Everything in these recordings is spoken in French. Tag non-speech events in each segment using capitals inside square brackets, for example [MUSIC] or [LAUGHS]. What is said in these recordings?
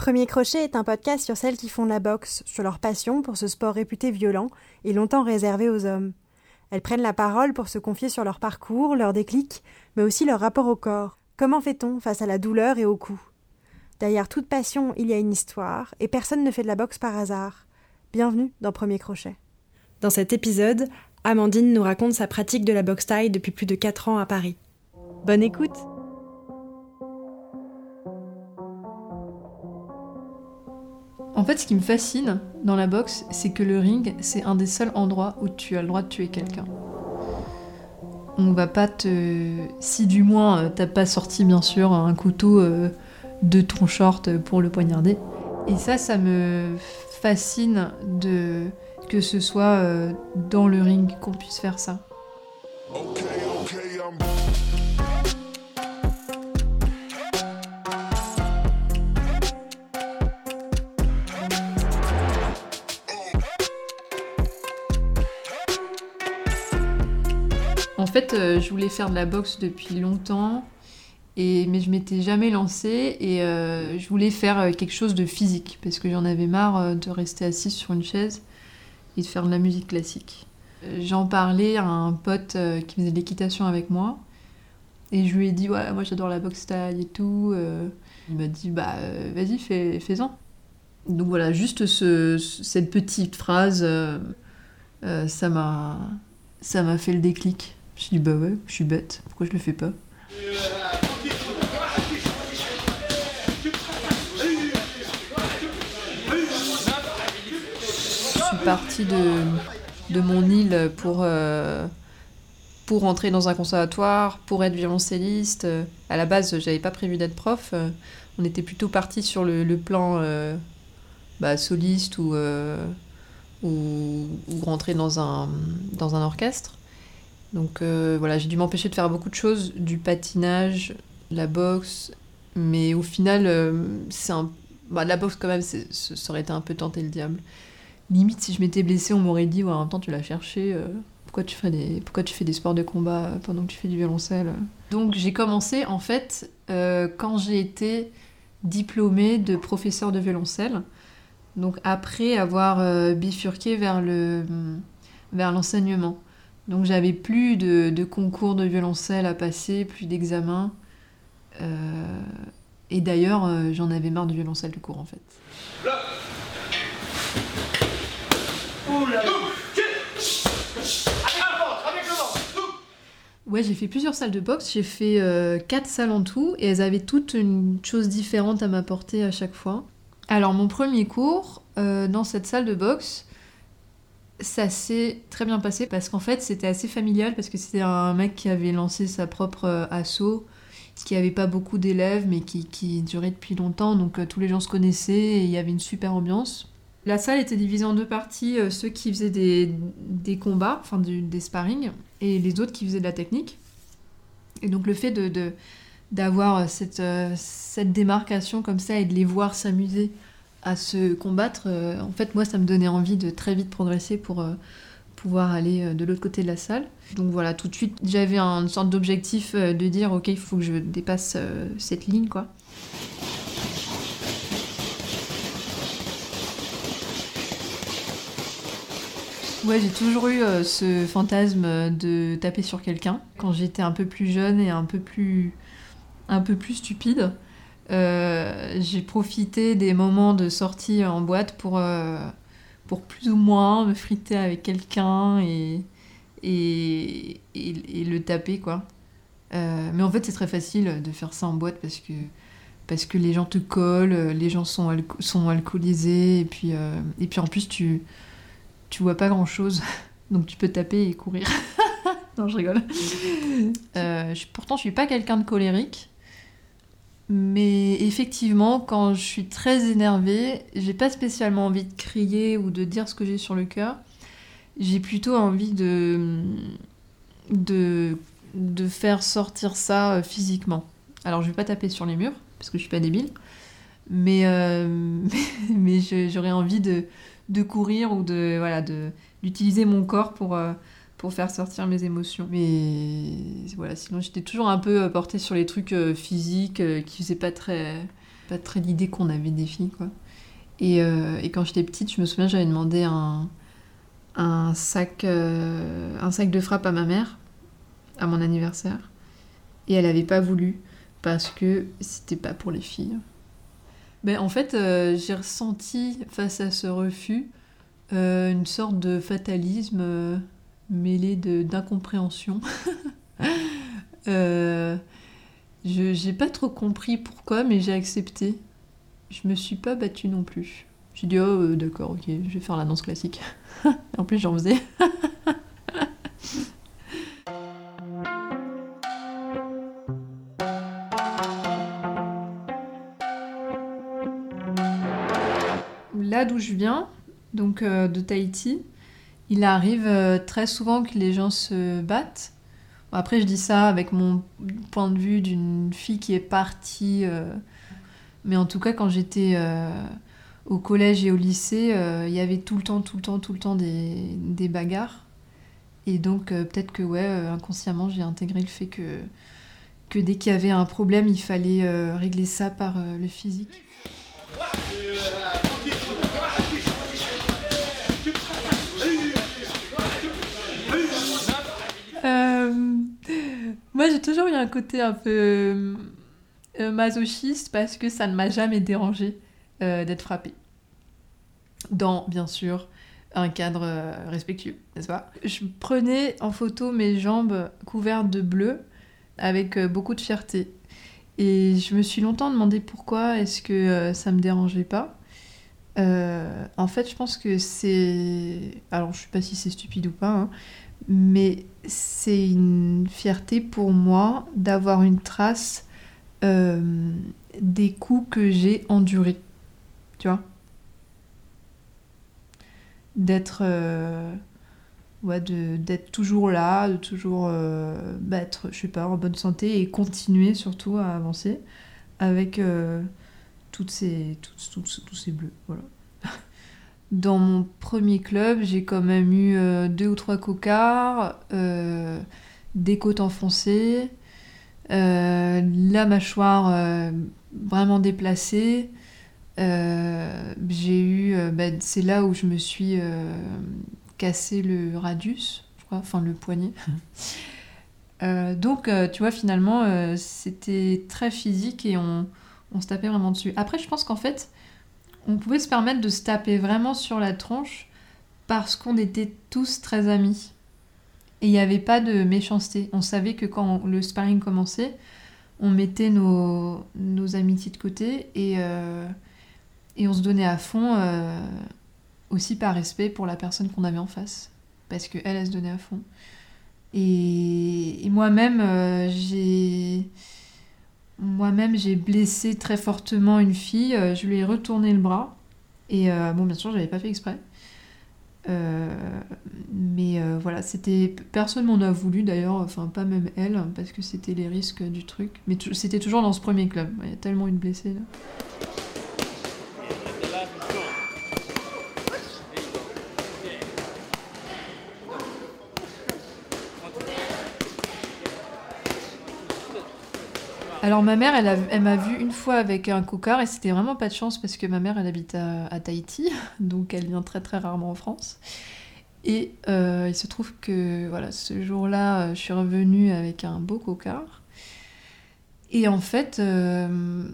Premier Crochet est un podcast sur celles qui font la boxe, sur leur passion pour ce sport réputé violent et longtemps réservé aux hommes. Elles prennent la parole pour se confier sur leur parcours, leurs déclics, mais aussi leur rapport au corps. Comment fait-on face à la douleur et au coup? Derrière toute passion, il y a une histoire, et personne ne fait de la boxe par hasard. Bienvenue dans Premier Crochet. Dans cet épisode, Amandine nous raconte sa pratique de la boxe taille depuis plus de 4 ans à Paris. Bonne écoute En fait, ce qui me fascine dans la boxe, c'est que le ring, c'est un des seuls endroits où tu as le droit de tuer quelqu'un. On va pas te. Si du moins euh, t'as pas sorti, bien sûr, un couteau euh, de ton short pour le poignarder. Et ça, ça me fascine de que ce soit euh, dans le ring qu'on puisse faire ça. Fait, euh, je voulais faire de la boxe depuis longtemps, mais je m'étais jamais lancée et euh, je voulais faire euh, quelque chose de physique parce que j'en avais marre de rester assise sur une chaise et de faire de la musique classique. J'en parlais à un pote qui faisait de l'équitation avec moi et je lui ai dit ouais moi j'adore la boxe taille et tout. Il m'a dit bah vas-y fais, fais-en. Donc voilà juste ce, cette petite phrase ça m'a fait le déclic. Je dit bah ouais, je suis bête, pourquoi je le fais pas? Je suis partie de, mon île pour, euh, pour rentrer dans un conservatoire, pour être violoncelliste. À la base, j'avais pas prévu d'être prof. On était plutôt parti sur le, plan euh, bah, soliste ou, euh, ou, rentrer dans un orchestre. Donc euh, voilà, j'ai dû m'empêcher de faire beaucoup de choses, du patinage, la boxe, mais au final, euh, c'est un... Bah, la boxe quand même, ça aurait été un peu tenter le diable. Limite, si je m'étais blessée, on m'aurait dit, ouais, en même temps, tu l'as cherché, euh, pourquoi, tu fais des... pourquoi tu fais des sports de combat pendant que tu fais du violoncelle? Donc j'ai commencé, en fait, quand j'ai été diplômée de professeur de violoncelle. Donc après avoir bifurqué vers le vers l'enseignement. Donc j'avais plus de, concours de violoncelle à passer, plus d'examens. Euh, et d'ailleurs, euh, j'en avais marre du violoncelle de cours en fait. Ouais, j'ai fait plusieurs salles de boxe. J'ai fait euh, quatre salles en tout et elles avaient toutes une chose différente à m'apporter à chaque fois. Alors mon premier cours dans cette salle de boxe, ça s'est très bien passé parce qu'en fait c'était assez familial parce que c'était un mec qui avait lancé sa propre euh, asso qui avait pas beaucoup d'élèves mais qui, durait depuis longtemps donc euh, tous les gens se connaissaient et il y avait une super ambiance. La salle était divisée en deux parties, euh, ceux qui faisaient des, combats, enfin des sparring, et les autres qui faisaient de la technique. Et donc le fait de, d'avoir cette, cette démarcation comme ça et de les voir s'amuser à se combattre, euh, en fait, moi, ça me donnait envie de très vite progresser pour euh, pouvoir aller euh, de l'autre côté de la salle. Donc voilà, tout de suite, j'avais une sorte d'objectif de dire, ok, il faut que je dépasse cette ligne, quoi. Ouais, j'ai toujours eu ce fantasme de taper sur quelqu'un quand j'étais un peu plus jeune et un peu plus, un peu plus stupide. Euh, j'ai profité des moments de sortie en boîte pour, euh, pour plus ou moins me friter avec quelqu'un et, et, et, le taper, quoi. Euh, mais en fait, c'est très facile de faire ça en boîte parce que, parce que les gens te collent, les gens sont, sont alcoolisés, et puis, et puis en plus, tu, tu vois pas grand chose. [LAUGHS] Donc tu peux taper et courir. [LAUGHS] non, je rigole. [LAUGHS] pourtant, je suis pas quelqu'un de colérique. Mais effectivement, quand je suis très énervée, j'ai pas spécialement envie de crier ou de dire ce que j'ai sur le cœur. J'ai plutôt envie de, de, faire sortir ça euh, physiquement. Alors je vais pas taper sur les murs, parce que je suis pas débile, mais, euh, [LAUGHS] mais, j'aurais envie de, de courir ou de voilà d'utiliser mon corps pour, euh, pour faire sortir mes émotions. Mais voilà, sinon j'étais toujours un peu euh, portée sur les trucs euh, physiques euh, qui faisaient pas très pas très l'idée qu'on avait des filles, quoi. Et, quand j'étais petite, je me souviens, j'avais demandé un, un, sac, un sac de frappe à ma mère, à mon anniversaire. Et elle avait pas voulu, parce que c'était pas pour les filles. Ben, en fait, j'ai ressenti face à ce refus une sorte de fatalisme mêlé de- d'incompréhension. [LAUGHS] Euh, je j'ai pas trop compris pourquoi, mais j'ai accepté. Je me suis pas battue non plus. J'ai dit, oh, euh, d'accord, ok, je vais faire la danse classique. [LAUGHS] en plus, j'en faisais. [LAUGHS] Là d'où je viens, donc euh, de Tahiti, il arrive euh, très souvent que les gens se battent. Après, je dis ça avec mon point de vue d'une fille qui est partie. euh, Mais en tout cas, quand j'étais euh, au collège et au lycée, il y avait tout le temps, tout le temps, tout le temps des, bagarres. Et donc, peut-être que, ouais, inconsciemment, j'ai intégré le fait que, dès qu'il y avait un problème, il fallait régler ça par le physique. Moi, j'ai toujours eu un côté un peu euh, masochiste parce que ça ne m'a jamais dérangé euh, d'être frappée. Dans, bien sûr, un cadre euh, respectueux, n'est-ce pas? Je prenais en photo mes jambes couvertes de bleu avec euh, beaucoup de fierté. Et je me suis longtemps demandé pourquoi est-ce que euh, ça me dérangeait pas. Euh, en fait, je pense que c'est... Alors, je sais pas si c'est stupide ou pas, hein, mais c'est une fierté pour moi d'avoir une trace euh, des coups que j'ai endurés. Tu vois D'être euh, ouais, d'être toujours là, de toujours euh, être, je sais pas, en bonne santé et continuer surtout à avancer avec toutes ces, tous ces bleus. Voilà. Dans mon premier club, j'ai quand même eu euh, deux ou trois cocards, euh, des côtes enfoncées, euh, la mâchoire vraiment déplacée. J'ai eu, bah, c'est là où je me suis cassé le radius, je crois, enfin le poignet. [LAUGHS] Donc, tu vois, finalement, c'était très physique et on, on se tapait vraiment dessus. Après, je pense qu'en fait, on pouvait se permettre de se taper vraiment sur la tronche parce qu'on était tous très amis. Et il n'y avait pas de méchanceté. On savait que quand le sparring commençait, on mettait nos, amitiés de côté et, euh, et on se donnait à fond euh, aussi par respect pour la personne qu'on avait en face. Parce qu'elle, elle se donnait à fond. Et, et moi-même, euh, j'ai... Moi-même, j'ai blessé très fortement une fille. euh, Je lui ai retourné le bras. Et euh, bon, bien sûr, je l'avais pas fait exprès. Euh, mais voilà, c'était. Personne m'en a voulu d'ailleurs, enfin, pas même elle, parce que c'était les risques du truc. Mais c'était toujours dans ce premier club. Il y a tellement eu de blessés là. Alors ma mère, elle, m'a vu une fois avec un cocard et c'était vraiment pas de chance parce que ma mère, elle habite à, Tahiti, [LAUGHS] donc elle vient très très rarement en France. Et euh, il se trouve que voilà, ce jour-là, euh, je suis revenue avec un beau cocard. Et en fait, euh,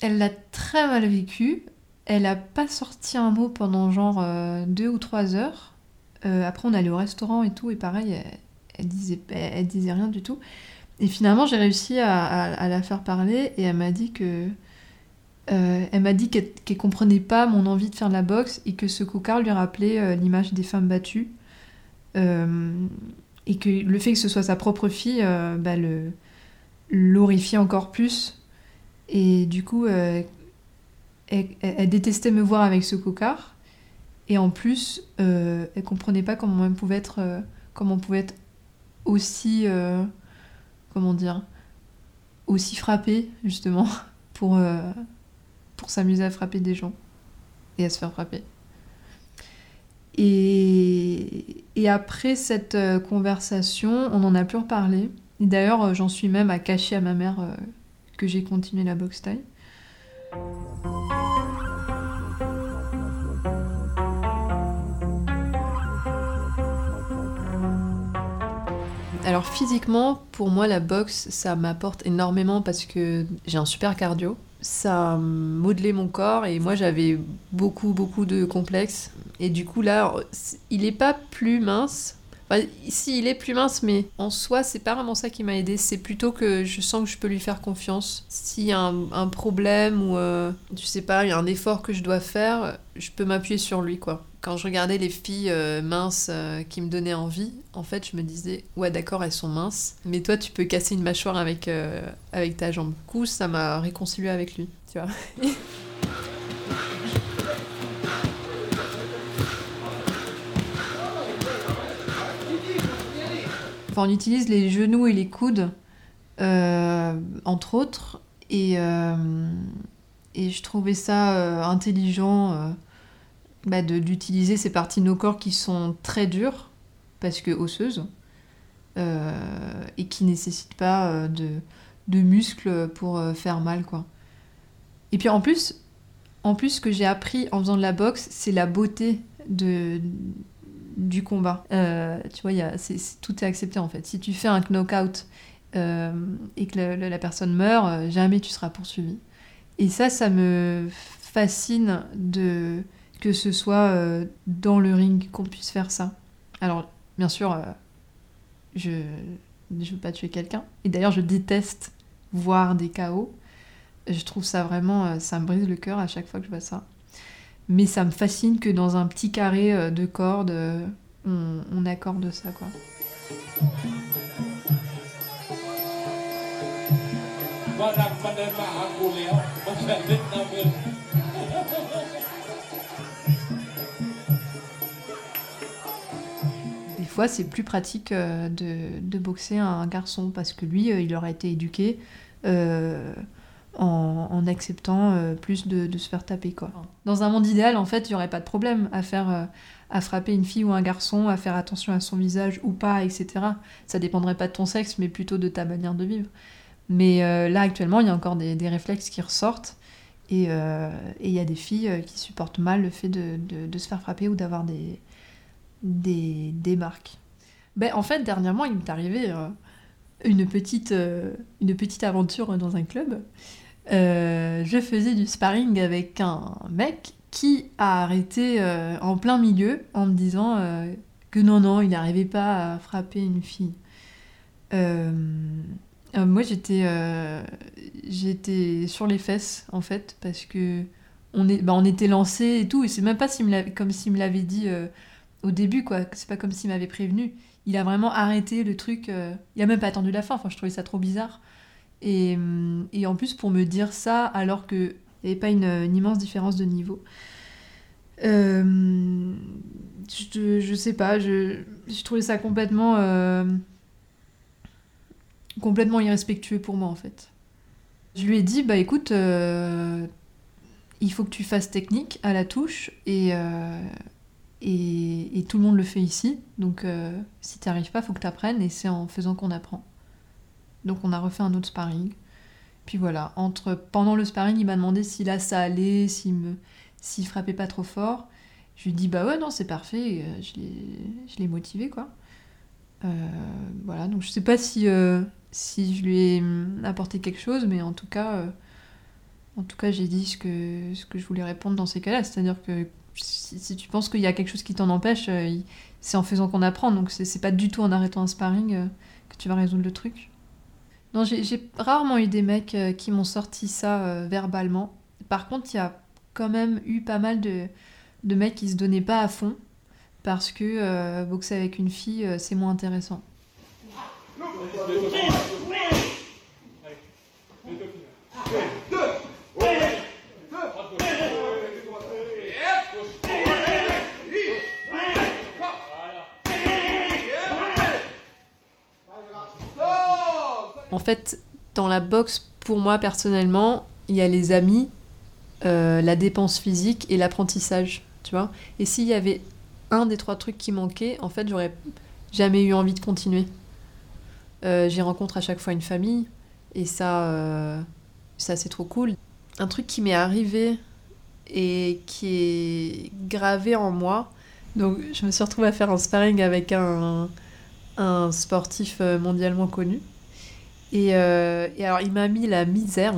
elle l'a très mal vécu. Elle a pas sorti un mot pendant genre deux ou trois heures. Après, on allait au restaurant et tout, et pareil, elle, elle disait rien du tout. Et finalement, j'ai réussi à, la faire parler et elle m'a dit que. euh, elle m'a dit qu'elle comprenait pas mon envie de faire de la boxe et que ce cocard lui rappelait euh, l'image des femmes battues. Euh, et que le fait que ce soit sa propre fille bah, encore plus. Et du coup, elle, détestait me voir avec ce cocard. Et en plus, elle comprenait pas comment on comment on pouvait être aussi. Comment dire, aussi frappé, justement, [LAUGHS] pour, euh, pour s'amuser à frapper des gens et à se faire frapper. Et, après cette euh, conversation, on n'en a plus reparlé. D'ailleurs, euh, j'en suis même à cacher à ma mère que j'ai continué la boxe taille. Alors physiquement, pour moi, la boxe, ça m'apporte énormément parce que j'ai un super cardio. Ça a modelé mon corps et moi j'avais beaucoup beaucoup de complexes. Et du coup là, il n'est pas plus mince. Enfin, si, il est plus mince, mais en soi, c'est pas vraiment ça qui m'a aidé. C'est plutôt que je sens que je peux lui faire confiance. S'il y a un, problème ou, euh, je sais pas, il y a un effort que je dois faire, je peux m'appuyer sur lui, quoi quand je regardais les filles euh, minces euh, qui me donnaient envie, en fait, je me disais, ouais, d'accord, elles sont minces, mais toi, tu peux casser une mâchoire avec, euh, avec ta jambe. Du coup, ça m'a réconcilié avec lui, tu vois. [LAUGHS] enfin, on utilise les genoux et les coudes, entre autres, et, et je trouvais ça intelligent bah, d'utiliser ces parties de nos corps qui sont très dures, parce que osseuses, euh, et qui nécessitent pas euh, de, de, muscles pour euh, faire mal, quoi. Et puis en plus, en plus, ce que j'ai appris en faisant de la boxe, c'est la beauté de, du combat. tu vois, y a, tout est accepté en fait. Si tu fais un knockout et que la personne meurt, jamais tu seras poursuivi. Et ça, ça me fascine de que ce soit euh, dans le ring qu'on puisse faire ça. Alors, bien sûr, euh, je ne veux pas tuer quelqu'un. Et d'ailleurs, je déteste voir des chaos. Je trouve ça vraiment, euh, ça me brise le cœur à chaque fois que je vois ça. Mais ça me fascine que dans un petit carré de cordes, on, on accorde ça, quoi. Fois, c'est plus pratique euh, de, boxer un garçon parce que lui, euh, il aurait été éduqué euh, en, acceptant plus de, se faire taper. Quoi. Dans un monde idéal, en fait, il n'y aurait pas de problème à faire. à frapper une fille ou un garçon, à faire attention à son visage ou pas, etc. Ça dépendrait pas de ton sexe, mais plutôt de ta manière de vivre. Mais là, actuellement, il y a encore des, réflexes qui ressortent. Et il y a des filles qui supportent mal le fait de se faire frapper ou d'avoir des, des, des marques ben, En fait, dernièrement, il m'est arrivé euh, une, petite, euh, une petite aventure dans un club. Euh, je faisais du sparring avec un mec qui a arrêté en plein milieu en me disant que non, non, il n'arrivait pas à frapper une fille. moi, j'étais j'étais sur les fesses, en fait, parce que on, est, bah, on était lancé et tout, et c'est même pas comme s'il me l'avait dit au début, quoi. C'est pas comme s'il m'avait prévenu. Il a vraiment arrêté le truc. Euh, il a même pas attendu la fin. Enfin, je trouvais ça trop bizarre. Et, et en plus, pour me dire ça, alors qu'il n'y avait pas une, immense différence de niveau. Euh, je, je, sais pas, je, je trouvais ça complètement. Euh, complètement irrespectueux pour moi, en fait. Je lui ai dit, bah écoute, il faut que tu fasses technique à la touche et, et, tout le monde le fait ici. Donc euh, si tu arrives pas, faut que tu apprennes et c'est en faisant qu'on apprend. Donc on a refait un autre sparring. Puis voilà, entre pendant le sparring, il m'a demandé si là ça allait, s'il me frappait pas trop fort. Je lui dis bah ouais non c'est parfait, euh, je l'ai motivé quoi. Euh, voilà donc je sais pas si si je lui ai hum, apporté quelque chose, mais en tout cas en tout cas j'ai dit ce que ce que je voulais répondre dans ces cas-là, c'est-à-dire que si, tu penses qu'il y a quelque chose qui t'en empêche, euh, c'est en faisant qu'on apprend. Donc c'est pas du tout en arrêtant un sparring euh, que tu vas résoudre le truc. Non, j'ai rarement eu des mecs euh, qui m'ont sorti ça verbalement. Par contre, il y a quand même eu pas mal de, de mecs qui se donnaient pas à fond parce que boxer avec une fille, c'est moins intéressant. Fait, dans la boxe, pour moi personnellement, il y a les amis, euh, la dépense physique et l'apprentissage, tu vois. Et s'il y avait un des trois trucs qui manquait, en fait, j'aurais jamais eu envie de continuer. Euh, J'y rencontre à chaque fois une famille, et ça, euh, ça c'est trop cool. un truc qui m'est arrivé et qui est gravé en moi. Donc, je me suis retrouvée à faire un sparring avec un, sportif mondialement connu. Et, euh, et alors, il m'a mis la misère.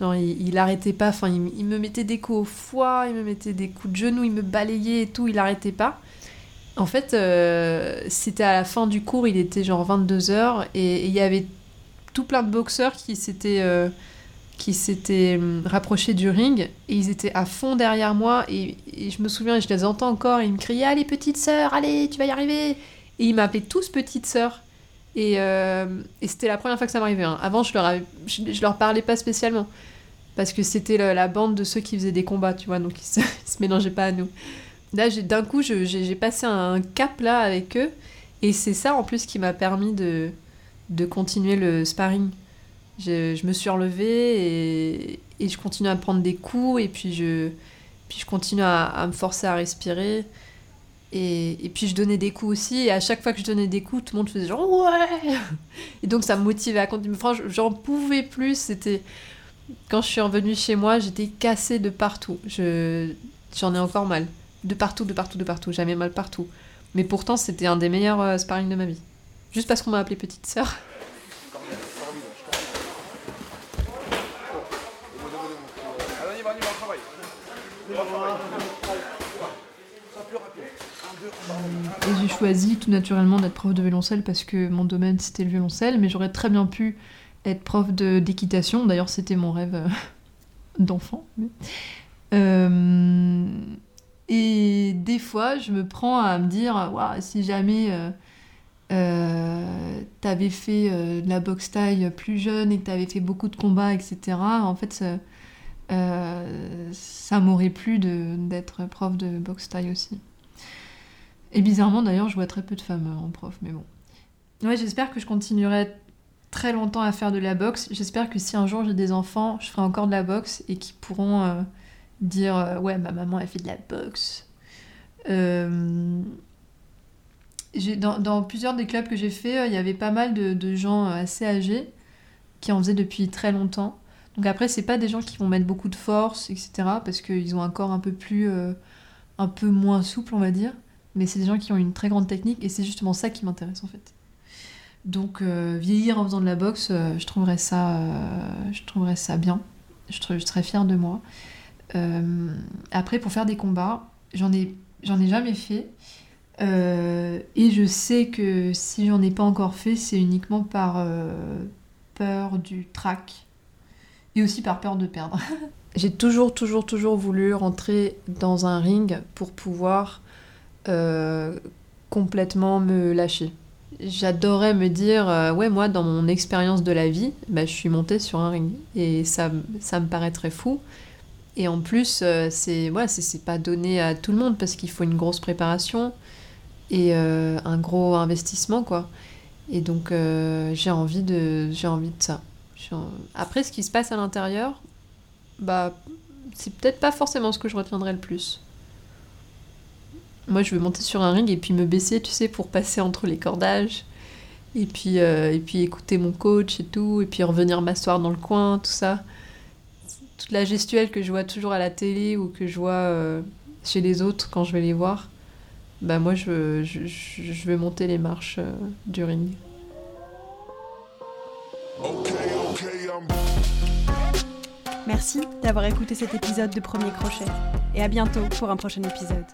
Genre, il, il arrêtait pas. Enfin, il, me mettait des coups au foie, il me mettait des coups de genoux, il me balayait et tout, il arrêtait pas. En fait, euh, c'était à la fin du cours, il était genre 22h, et il y avait tout plein de boxeurs qui s'étaient euh, qui s'étaient hum, rapprochés du ring, et ils étaient à fond derrière moi, et, et je me souviens, je les entends encore, ils me criaient « Allez, petite sœur, allez, tu vas y arriver !» Et ils m'appelaient tous petite sœur. Et, euh, et c'était la première fois que ça m'arrivait. hein. Avant, je leur, leur parlais pas spécialement. Parce que c'était la bande de ceux qui faisaient des combats, tu vois, donc ils se, [LAUGHS] se mélangeaient pas à nous. Là, d'un coup, j'ai passé un cap là avec eux. Et c'est ça en plus qui m'a permis de, continuer le sparring. Je, me suis relevée et, je continue à prendre des coups. Et puis je, puis continue à me forcer à respirer. Et, puis je donnais des coups aussi. Et à chaque fois que je donnais des coups, tout le monde faisait genre ouais Et donc ça me motivait à continuer. Franchement, j'en pouvais plus. C'était. Quand je suis revenue chez moi, j'étais cassée de partout. Je, j'en ai encore mal. De partout, de partout, de partout. J'avais mal partout. Mais pourtant, c'était un des meilleurs euh, sparring de ma vie. Juste parce qu'on m'a appelée petite sœur. Choisi tout naturellement d'être prof de violoncelle parce que mon domaine c'était le violoncelle, mais j'aurais très bien pu être prof d'équitation. D'ailleurs, c'était mon rêve euh, [LAUGHS] d'enfant. Euh, et des fois, je me prends à me dire Ouah, si jamais euh, t'avais fait de la boxe taille plus jeune et que t'avais fait beaucoup de combats, etc., en fait, ça, ça m'aurait plu d'être prof de boxe taille aussi. Et bizarrement, d'ailleurs, je vois très peu de femmes euh, en prof, mais bon. Ouais, j'espère que je continuerai très longtemps à faire de la boxe. J'espère que si un jour j'ai des enfants, je ferai encore de la boxe et qu'ils pourront euh, dire euh, Ouais, ma maman, elle fait de la boxe. Dans, plusieurs des clubs que j'ai fait, il y avait pas mal de, gens assez âgés qui en faisaient depuis très longtemps. Donc après, c'est pas des gens qui vont mettre beaucoup de force, etc. Parce qu'ils ont un corps un peu plus. un peu moins souple, on va dire mais c'est des gens qui ont une très grande technique et c'est justement ça qui m'intéresse en fait. Donc euh, vieillir en faisant de la boxe, euh, je trouverais ça, euh, je trouverais ça bien. Je, serais fière de moi. Après, pour faire des combats, j'en ai, j'en ai jamais fait. Et je sais que si j'en ai pas encore fait, c'est uniquement par peur du trac et aussi par peur de perdre. [LAUGHS] J'ai toujours, toujours, toujours voulu rentrer dans un ring pour pouvoir complètement me lâcher. J'adorais me dire, euh, ouais, moi, dans mon expérience de la vie, bah, je suis montée sur un ring. Et ça, ça me paraît fou. Et en plus, euh, c'est ouais, pas donné à tout le monde parce qu'il faut une grosse préparation et euh, un gros investissement, quoi. Et donc, euh, j'ai envie, de, envie de ça. Après, ce qui se passe à l'intérieur, bah, c'est peut-être pas forcément ce que je retiendrai le plus. Moi, je veux monter sur un ring et puis me baisser, tu sais, pour passer entre les cordages. Et puis, euh, et puis écouter mon coach et tout. Et puis revenir m'asseoir dans le coin, tout ça. Toute la gestuelle que je vois toujours à la télé ou que je vois euh, chez les autres quand je vais les voir. Bah moi, je, veux- je, je, veux monter les marches euh, du ring. Okay, okay, I'm. Merci d'avoir écouté cet épisode de Premier Crochet et à bientôt pour un prochain épisode.